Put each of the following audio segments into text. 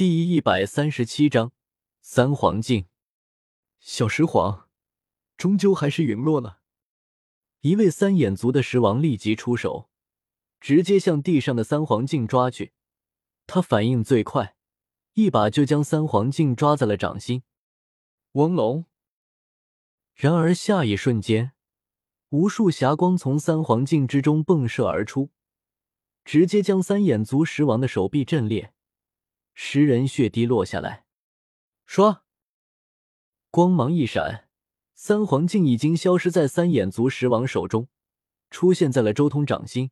第一百三十七章三皇镜。小石皇，终究还是陨落了。一位三眼族的石王立即出手，直接向地上的三皇镜抓去。他反应最快，一把就将三皇镜抓在了掌心。嗡隆！然而下一瞬间，无数霞光从三皇镜之中迸射而出，直接将三眼族石王的手臂震裂。食人血滴落下来，唰，光芒一闪，三皇镜已经消失在三眼族石王手中，出现在了周通掌心。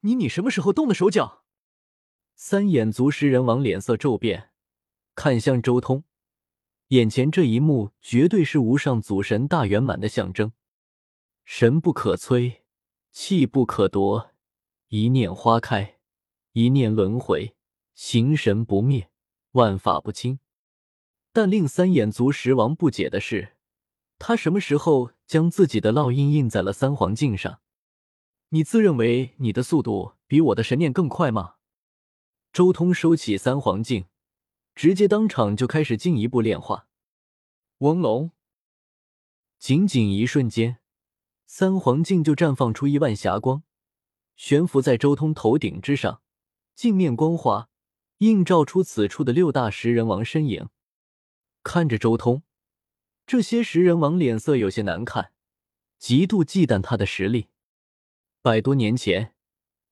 你你什么时候动的手脚？三眼族食人王脸色骤变，看向周通，眼前这一幕绝对是无上祖神大圆满的象征，神不可摧，气不可夺，一念花开，一念轮回。形神不灭，万法不侵。但令三眼族石王不解的是，他什么时候将自己的烙印印在了三皇镜上？你自认为你的速度比我的神念更快吗？周通收起三皇镜，直接当场就开始进一步炼化。嗡隆！仅仅一瞬间，三皇镜就绽放出一万霞光，悬浮在周通头顶之上，镜面光滑。映照出此处的六大食人王身影，看着周通，这些食人王脸色有些难看，极度忌惮他的实力。百多年前，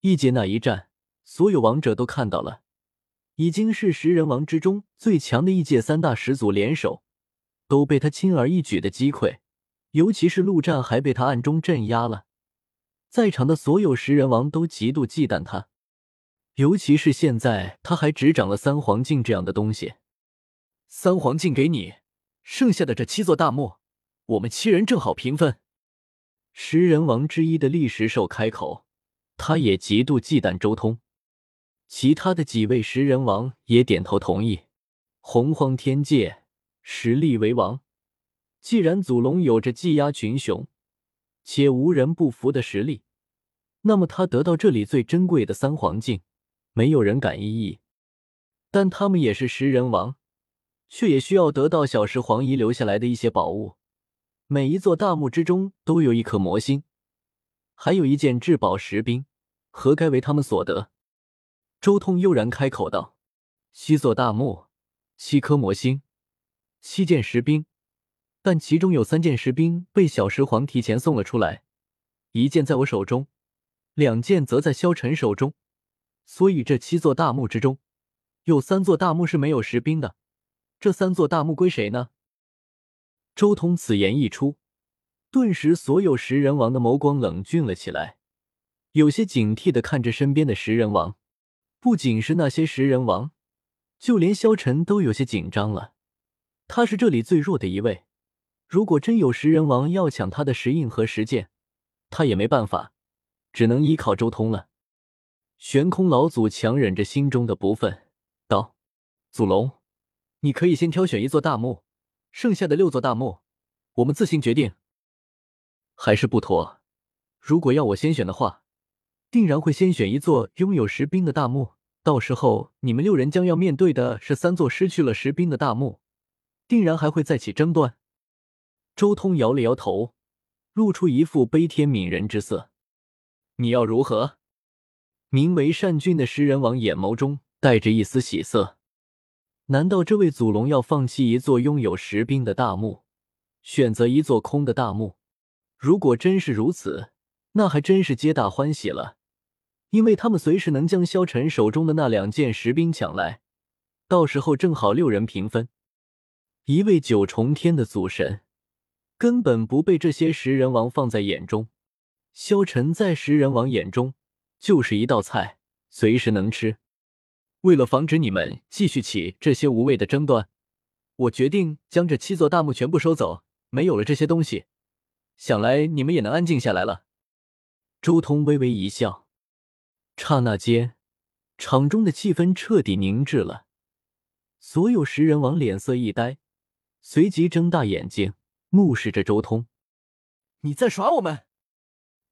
异界那一战，所有王者都看到了，已经是食人王之中最强的异界三大始祖联手，都被他轻而易举的击溃，尤其是陆战还被他暗中镇压了。在场的所有食人王都极度忌惮他。尤其是现在，他还执掌了三皇镜这样的东西。三皇镜给你，剩下的这七座大墓，我们七人正好平分。食人王之一的厉石兽开口，他也极度忌惮周通。其他的几位食人王也点头同意。洪荒天界，实力为王。既然祖龙有着技压群雄，且无人不服的实力，那么他得到这里最珍贵的三皇镜。没有人敢异议，但他们也是食人王，却也需要得到小石皇遗留下来的一些宝物。每一座大墓之中都有一颗魔星，还有一件至宝石兵，何该为他们所得？周通悠然开口道：“七座大墓，七颗魔星，七件石兵，但其中有三件石兵被小石皇提前送了出来，一件在我手中，两件则在萧晨手中。”所以，这七座大墓之中，有三座大墓是没有石兵的。这三座大墓归谁呢？周通此言一出，顿时所有食人王的眸光冷峻了起来，有些警惕的看着身边的食人王。不仅是那些食人王，就连萧晨都有些紧张了。他是这里最弱的一位，如果真有食人王要抢他的石印和石剑，他也没办法，只能依靠周通了。悬空老祖强忍着心中的不忿，道：“祖龙，你可以先挑选一座大墓，剩下的六座大墓，我们自行决定。还是不妥。如果要我先选的话，定然会先选一座拥有石兵的大墓。到时候你们六人将要面对的是三座失去了石兵的大墓，定然还会再起争端。”周通摇了摇头，露出一副悲天悯人之色：“你要如何？”名为善君的食人王眼眸中带着一丝喜色，难道这位祖龙要放弃一座拥有石兵的大墓，选择一座空的大墓？如果真是如此，那还真是皆大欢喜了，因为他们随时能将萧晨手中的那两件石兵抢来，到时候正好六人平分。一位九重天的祖神，根本不被这些食人王放在眼中，萧晨在食人王眼中。就是一道菜，随时能吃。为了防止你们继续起这些无谓的争端，我决定将这七座大墓全部收走。没有了这些东西，想来你们也能安静下来了。周通微微一笑，刹那间，场中的气氛彻底凝滞了。所有食人王脸色一呆，随即睁大眼睛目视着周通：“你在耍我们？”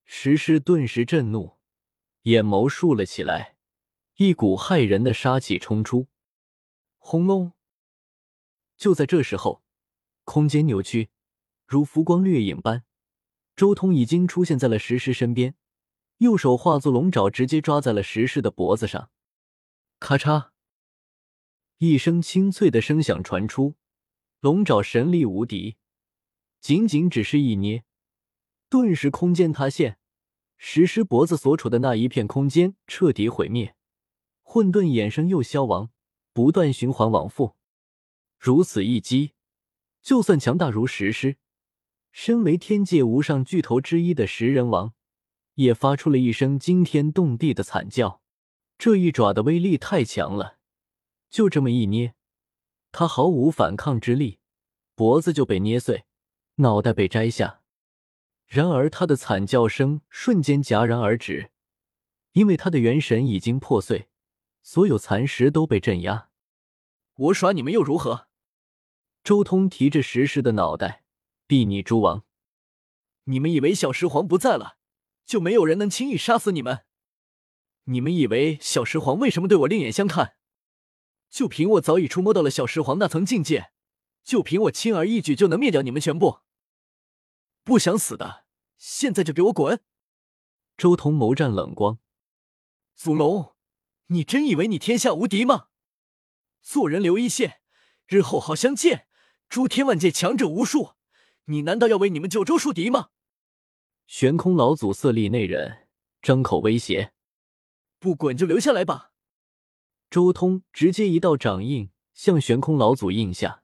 石狮顿时震怒。眼眸竖了起来，一股骇人的杀气冲出。轰隆！就在这时候，空间扭曲，如浮光掠影般，周通已经出现在了石狮身边，右手化作龙爪，直接抓在了石狮的脖子上。咔嚓！一声清脆的声响传出，龙爪神力无敌，仅仅只是一捏，顿时空间塌陷，石狮脖子所处的那一片空间彻底毁灭，混沌衍生又消亡，不断循环往复。如此一击，就算强大如石狮，身为天界无上巨头之一的食人王，也发出了一声惊天动地的惨叫。这一爪的威力太强了。就这么一捏，他毫无反抗之力，脖子就被捏碎，脑袋被摘下。然而他的惨叫声瞬间戛然而止，因为他的元神已经破碎，所有残石都被镇压。我耍你们又如何？周通提着石狮的脑袋，睥睨诸王：“你们以为小石皇不在了，就没有人能轻易杀死你们？你们以为小石皇为什么对我另眼相看？”就凭我早已触摸到了小石皇那层境界，就凭我轻而易举就能灭掉你们全部。不想死的，现在就给我滚！周通眸战冷光，祖龙，你真以为你天下无敌吗？做人留一线，日后好相见。诸天万界强者无数，你难道要为你们九州树敌吗？玄空老祖色厉内荏，张口威胁：“不滚就留下来吧。”周通直接一道掌印向玄空老祖印下，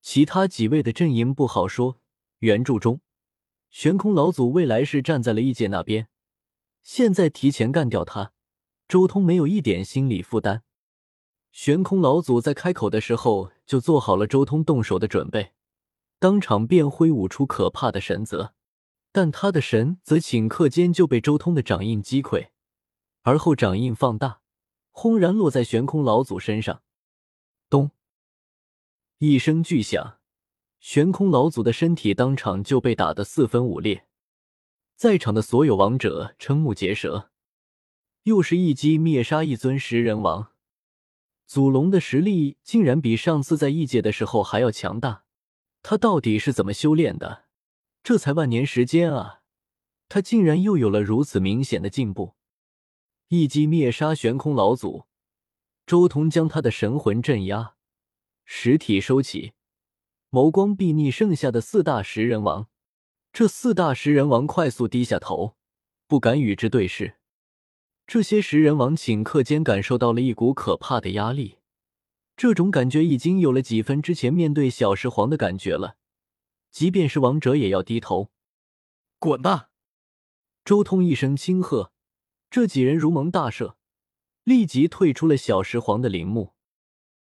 其他几位的阵营不好说。原著中，悬空老祖未来是站在了异界那边，现在提前干掉他，周通没有一点心理负担。悬空老祖在开口的时候就做好了周通动手的准备，当场便挥舞出可怕的神则，但他的神则顷刻间就被周通的掌印击溃，而后掌印放大。轰然落在悬空老祖身上，咚！一声巨响，悬空老祖的身体当场就被打得四分五裂。在场的所有王者瞠目结舌，又是一击灭杀一尊食人王。祖龙的实力竟然比上次在异界的时候还要强大，他到底是怎么修炼的？这才万年时间啊，他竟然又有了如此明显的进步。一击灭杀悬空老祖，周通将他的神魂镇压，实体收起，眸光睥睨剩下的四大食人王。这四大食人王快速低下头，不敢与之对视。这些食人王顷刻间感受到了一股可怕的压力，这种感觉已经有了几分之前面对小石皇的感觉了。即便是王者也要低头。滚吧！周通一声轻喝。这几人如蒙大赦，立即退出了小石皇的陵墓。